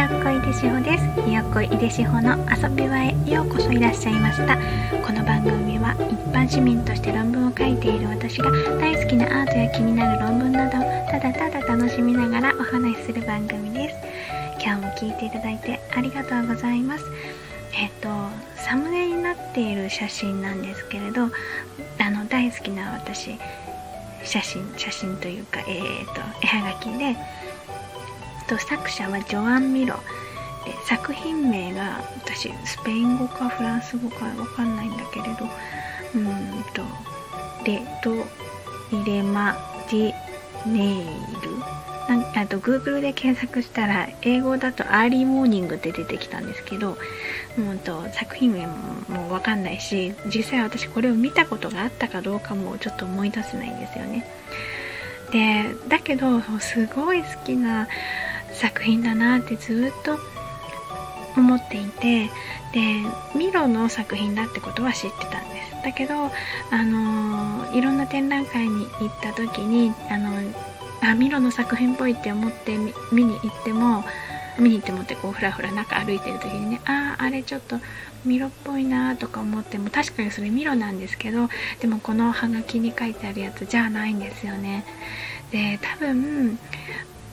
やっこいでしほです。ひよっこいでしほの遊び場へようこそいらっしゃいました。この番組は一般市民として論文を書いている私が大好きなアートや気になる論文などただただ楽しみながらお話しする番組です。今日も聞いていただいてありがとうございます。えっとサムネになっている写真なんですけれどあの大好きな私写真写真というか、えーと、絵はがきでと作者はジョアン・ミロ。で作品名が私スペイン語かフランス語かわかんないんだけれど。うんと L'étoile matinale。なんあと Google で検索したら英語だと Early Morning って出てきたんですけど。もうと作品名ももう分かんないし実際私これを見たことがあったかどうかもちょっと思い出せないんですよね。でだけどすごい好きな作品だなってずっと思っていてでミロの作品だってことは知ってたんです。だけどあのいろんな展覧会に行った時にあのあミロの作品っぽいって思って見に行っても見に行ってもってこうふらふら中歩いてる時にねあああれちょっとミロっぽいなとか思っても確かにそれミロなんですけどでもこのハガキに書いてあるやつじゃないんですよね。で多分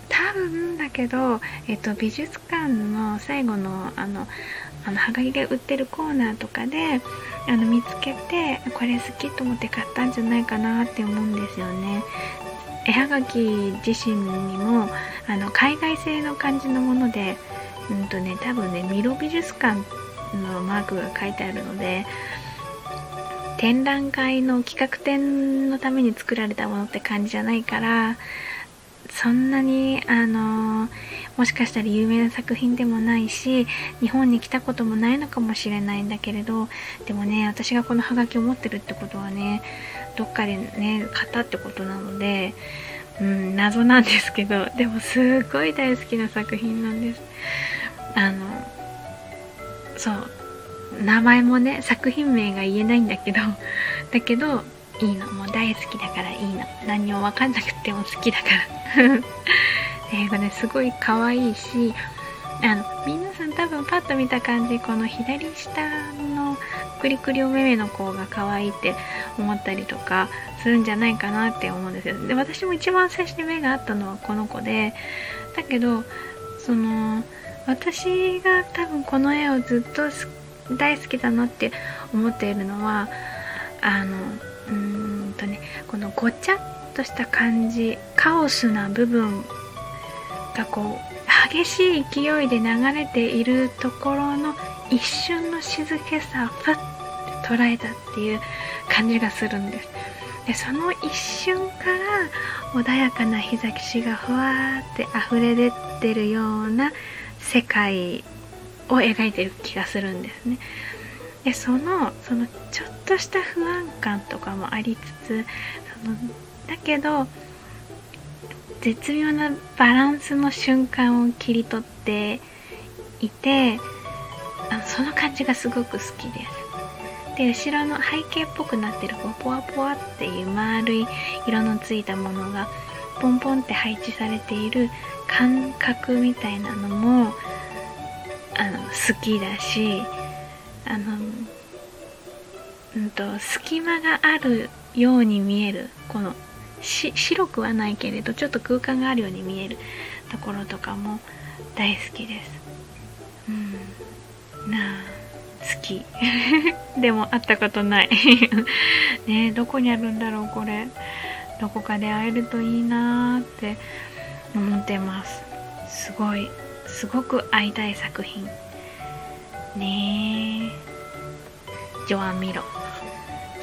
多分だけど、えっと、美術館の最後のあのあのはがきが売ってるコーナーとかであの見つけてこれ好きと思って買ったんじゃないかなって思うんですよね。絵はがき自身にもあの海外製の感じのもので、うんとね、多分ねミロ美術館のマークが書いてあるので展覧会の企画展のために作られたものって感じじゃないからそんなにあのもしかしたら有名な作品でもないし日本に来たこともないのかもしれないんだけれどでもね私がこのハガキを持ってるってことはねどっかでね買ったってことなので、うん、謎なんですけどでもすごい大好きな作品なんです。あのそう名前もね作品名が言えないんだけどだけどいいのもう大好きだからいいの何も分かんなくても好きだから。英語ねすごい可愛いしあの皆さん多分パッと見た感じこの左下のクリクリお目目の子が可愛いって思ったりとかするんじゃないかなって思うんですよ。で私も一番最初に目があったのはこの子でだけどその私が多分この絵をずっと大好きだなって思っているのはあのうーんとねこのごちゃっとした感じカオスな部分がこう激しい勢いで流れているところの一瞬の静けさをふっと捉えたっていう感じがするんです。でその一瞬から穏やかな日差しがふわーって溢れ出てるような世界を描いてる気がするんですね。でそのそのちょっとした不安感とかもありつつそのだけど絶妙なバランスの瞬間を切り取っていてあのその感じがすごく好きです。で後ろの背景っぽくなってるこうポワポワっていう丸い色のついたものがポンポンって配置されている感覚みたいなのもあの好きだしあの、うんと、隙間があるように見える。この白くはないけれどちょっと空間があるように見えるところとかも大好きです。うん、なあ好き でも会ったことない。ねどこにあるんだろうこれ。どこかで会えるといいなーって思ってます。すごいすごく会いたい作品。ねえ。ジョアン・ミロ。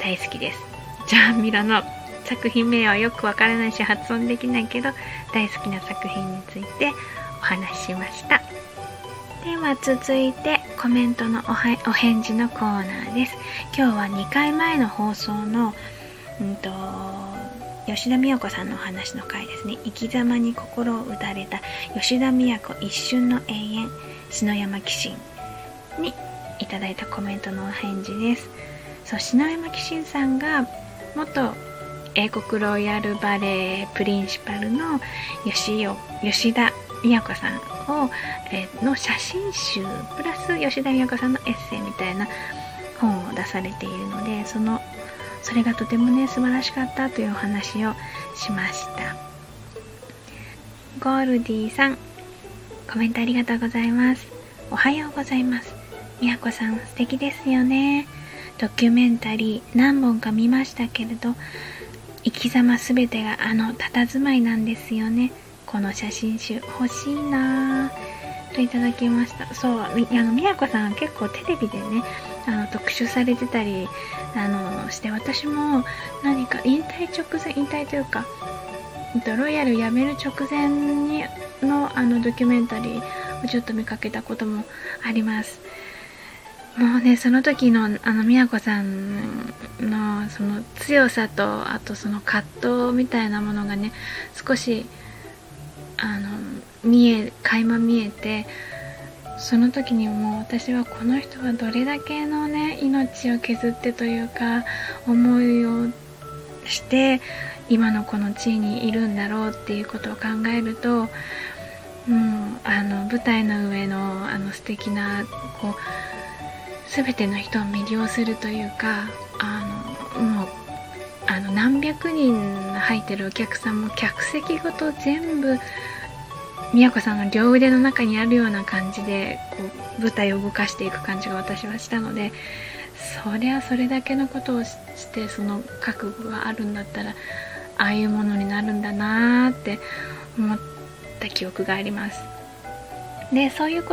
大好きです。ジョアン・ミロの作品名はよくわからないし発音できないけど大好きな作品についてお話ししました。では続いてコメントのお返事のコーナーです。今日は2回前の放送の、うんと、吉田美代子さんのお話の回ですね。生き様に心を打たれた吉田美也子一瞬の永遠篠山紀信にいただいたコメントのお返事です。そう篠山紀信さんが元英国ロイヤルバレエプリンシパルの吉吉田美也子さんを、え、の写真集プラス吉田美和子さんのエッセイみたいな本を出されているのでそのそれがとてもね素晴らしかったというお話をしました。ゴールディさんコメントありがとうございます。おはようございます。みやこさん素敵ですよね。ドキュメンタリー何本か見ましたけれど生き様すべてがあの佇まいなんですよね。この写真集欲しいな。ぁといただきました。そうあのみやこさんは結構テレビでねあの特集されてたりあのして私も何か引退直前引退というかロイヤル辞める直前にのあのドキュメンタリーをちょっと見かけたこともあります。もうねその時のあの宮子さんのその強さとあとその葛藤みたいなものがね少しあの見え垣間見えてその時にもう私はこの人はどれだけのね命を削ってというか思いをして今のこの地位にいるんだろうっていうことを考えると、うん、あの舞台の上のあの素敵なこう全ての人を魅了するというかあのもうあの何百人入ってるお客さんも客席ごと全部宮子さんの両腕の中にあるような感じでこう舞台を動かしていく感じが私はしたのでそりゃそれだけのことをしてその覚悟があるんだったらああいうものになるんだなーって思った記憶があります。でそういう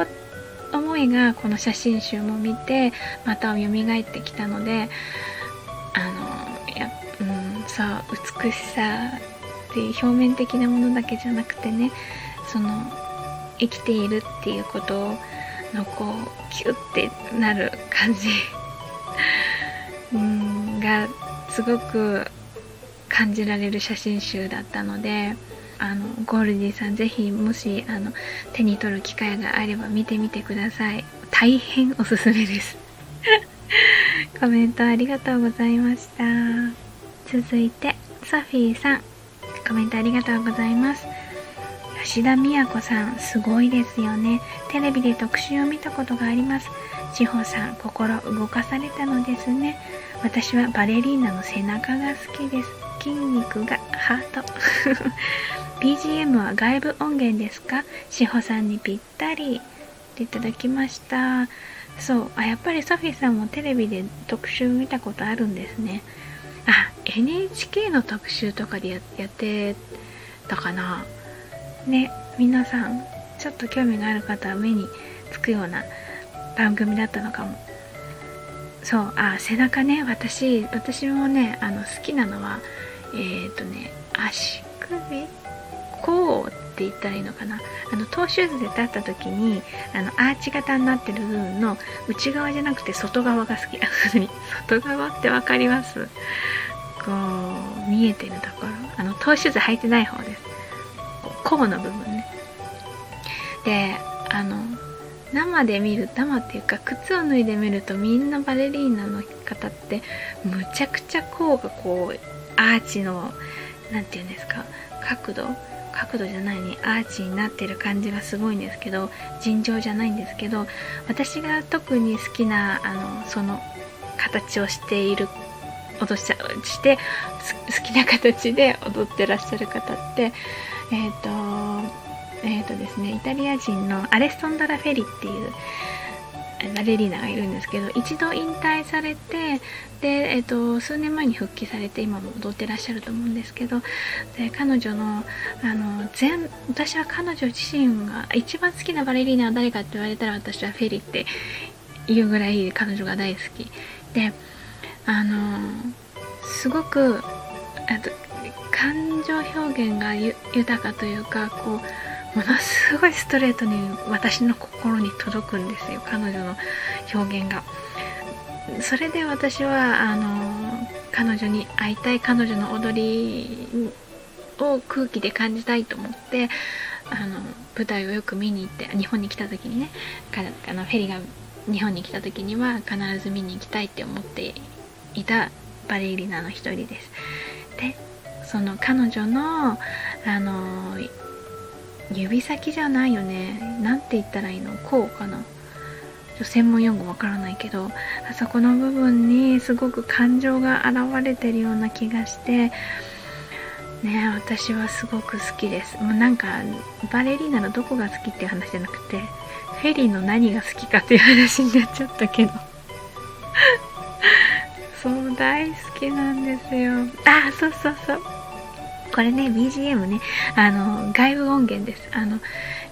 思いがこの写真集も見てまた蘇ってきたのであのや、うん、さ美しさっていう表面的なものだけじゃなくてねその生きているっていうことのこうキュッてなる感じ。うんがすごく感じられる写真集だったのであのゴールディさんぜひもしあの手に取る機会があれば見てみてください。大変おすすめです。コメントありがとうございました。続いてソフィーさん。コメントありがとうございます。吉田美也子さんすごいですよね。テレビで特集を見たことがあります。志保さん心動かされたのですね。私はバレリーナの背中が好きです。筋肉がハート。BGM は外部音源ですか？志保さんにぴったり。っていただきました。そう。あやっぱりソフィーさんもテレビで特集見たことあるんですね。あ NHK の特集とかでやってたかな。ね皆さんちょっと興味がある方は目につくような番組だったのかも。そう。あ背中ね。私私もねあの好きなのはえっ、ー、とね足。こうって言ったらいいのかな。あのトーシューズで立った時にあのアーチ型になってる部分の内側じゃなくて外側が好き。外側って分かります？こう見えてるところ。あのトーシューズ履いてない方です。甲の部分ね。であの生で見る生っていうか靴を脱いでみるとみんなバレリーナの方ってむちゃくちゃ甲がこうアーチの何て言うんですか角度角度じゃないにアーチになってる感じがすごいんですけど尋常じゃないんですけど私が特に好きなあのその形をしている踊しして好きな形で踊ってらっしゃる方ってえっ、ー、とえっ、ー、とですねイタリア人のアレッソンドラ・フェリっていうバレリーナがいるんですけど一度引退されてで、えーと、数年前に復帰されて今も踊ってらっしゃると思うんですけどで彼女のあの全私は彼女自身が一番好きなバレリーナは誰かって言われたら私はフェリっていうぐらい彼女が大好き。であのすごくあと感情表現が豊かというかこうものすごいストレートに私の心に届くんですよ彼女の表現が。それで私はあの彼女に会いたい彼女の踊りを空気で感じたいと思ってあの舞台をよく見に行って日本に来た時にねあのフェリーが日本に来た時には必ず見に行きたいって思っていたバレリーナの一人です。でその彼女のあの指先じゃないよね。なんて言ったらいいの？こうかな？専門用語わからないけどあそこの部分にすごく感情が現れてるような気がしてね私はすごく好きです。もうなんかバレリーナのどこが好きっていう話じゃなくてフェリーの何が好きかっていう話になっちゃったけど。そう大好きなんですよ。あそうそうそう。これね BGM ねあの外部音源です。あの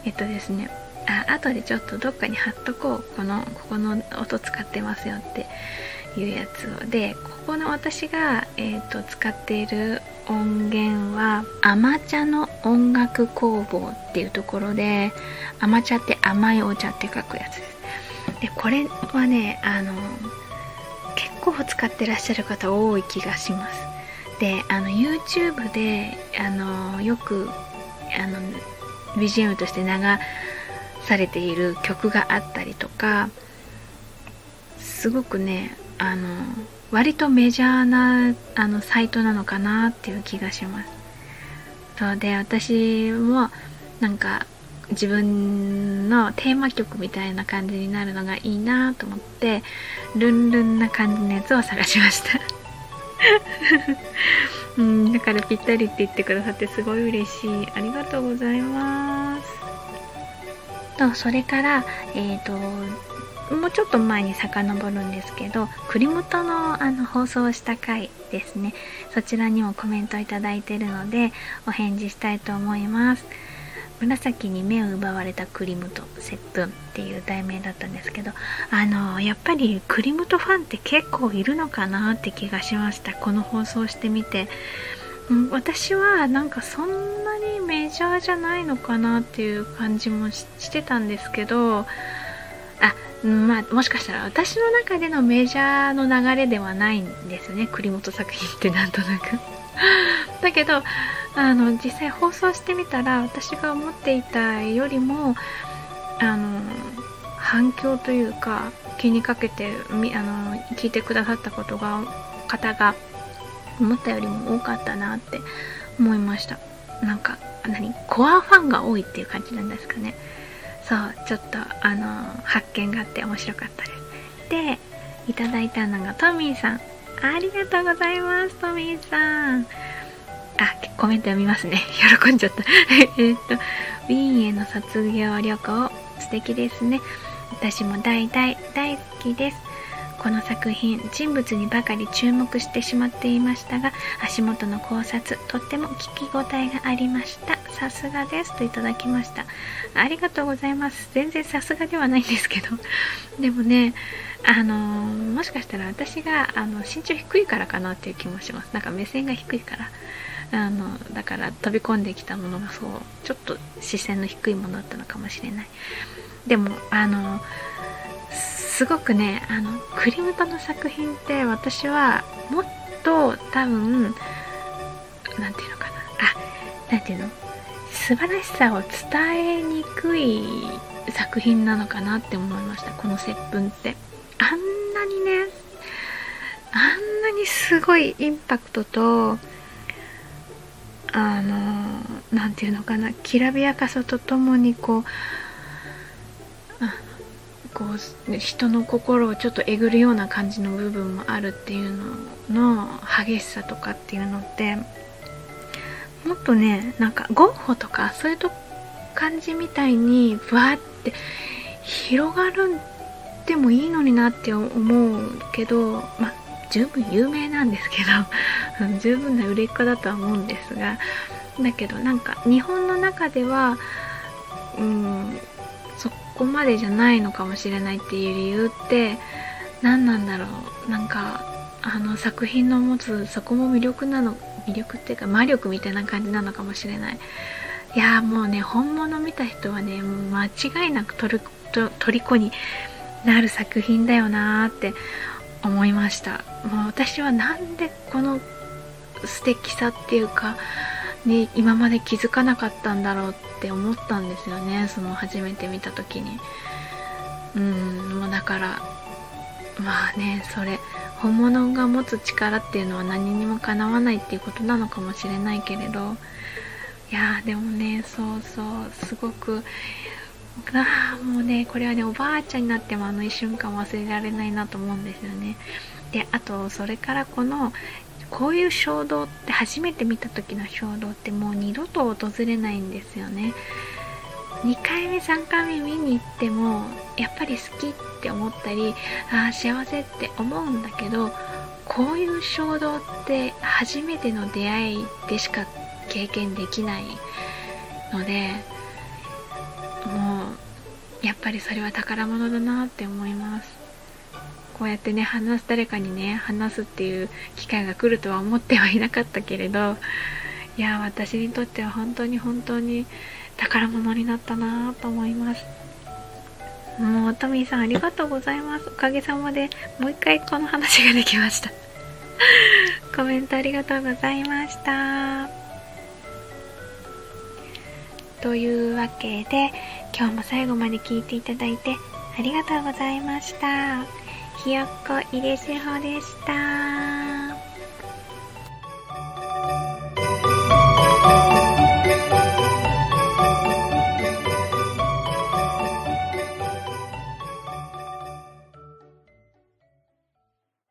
えっとですねあ後でちょっとどっかに貼っとこう。このここの音使ってますよっていうやつを。でここの私が、えーと、使っている音源はアマチャの音楽工房っていうところでアマチャって甘いお茶って書くやつです。でこれはねあの結構使ってらっしゃる方多い気がします。であの YouTube であのよくあの BGM として流されている曲があったりとかすごくねあの割とメジャーなあのサイトなのかなっていう気がします。そうで私もなんか自分のテーマ曲みたいな感じになるのがいいなと思ってルンルンな感じのやつを探しましたうん。だからぴったりって言ってくださってすごい嬉しい。ありがとうございます。とそれからえっ、ー、ともうちょっと前に遡るんですけど栗本のあの放送した回ですね。そちらにもコメントいただいてるのでお返事したいと思います紫に目を奪われたクリムと接吻っていう題名だったんですけどあのやっぱりクリムトファンって結構いるのかなって気がしました。この放送してみて、うん、私はなんかそんなにメジャーじゃないのかなっていう感じもしてたんですけどあまあもしかしたら私の中でのメジャーの流れではないんですね。栗本作品ってなんとなく。だけどあの実際放送してみたら私が思っていたよりもあの反響というか気にかけてあの聞いてくださったことが方が思ったよりも多かったなって思いました。なんか何？コアファンが多いっていう感じなんですかね。そうちょっとあの発見があって面白かったです。でいただいたのがトミーさん。ありがとうございますトミーさん。あ、コメント読みますね。喜んじゃった。えっと、ウィーンへの卒業旅行、素敵ですね。私も大大大好きです。この作品、人物にばかり注目してしまっていましたが、足元の考察、とっても聞き応えがありました。さすがです。といただきました。ありがとうございます。全然さすがではないんですけど。でもね、あの、もしかしたら私があの身長低いからかなっていう気もします。なんか目線が低いから。あのだから飛び込んできたものがそうちょっと視線の低いものだったのかもしれない。でもあのすごくねあのクリムトの作品って私はもっと多分何て言うのかな。あ何て言うの？素晴らしさを伝えにくい作品なのかなって思いましたこの「接吻」って。あんなにねあんなにすごいインパクトとあの何て言うのかなきらびやかさとともにこうこう人の心をちょっとえぐるような感じの部分もあるっていうのの激しさとかっていうのってもっとねなんかゴッホとかそういうと感じみたいにブワーって広がるんでもいいのになって思うけどまあ十分有名なんですけど十分な売れっ子だとは思うんですがだけどなんか日本の中ではうんそこまでじゃないのかもしれないっていう理由って何なんだろう。なんかあの作品の持つそこも魅力なの魅力っていうか魔力みたいな感じなのかもしれない。いやもうね本物見た人はねもう間違いなく虜になる作品だよなーって思いました。もう私はなんでこの素敵さっていうかね今まで気づかなかったんだろうって思ったんですよね。その初めて見た時に。うんもうだからまあねそれ本物が持つ力っていうのは何にもかなわないっていうことなのかもしれないけれど。いやーでもねそうそうすごくああもうねこれはねおばあちゃんになってもあの一瞬間忘れられないなと思うんですよね。であとそれからこのこういう衝動って初めて見た時の衝動ってもう二度と訪れないんですよね。2回目3回目見に行ってもやっぱり好きって思ったりああ幸せって思うんだけどこういう衝動って初めての出会いでしか経験できないのでやっぱりそれは宝物だなって思います。こうやってね話す誰かにね話すっていう機会が来るとは思ってはいなかったけれどいや私にとっては本当に本当に宝物になったなと思います。もうトミーさんありがとうございます。おかげさまでもう一回この話ができました。コメントありがとうございました。というわけで今日も最後まで聞いていただいてありがとうございました。ひよっこいれしほでした。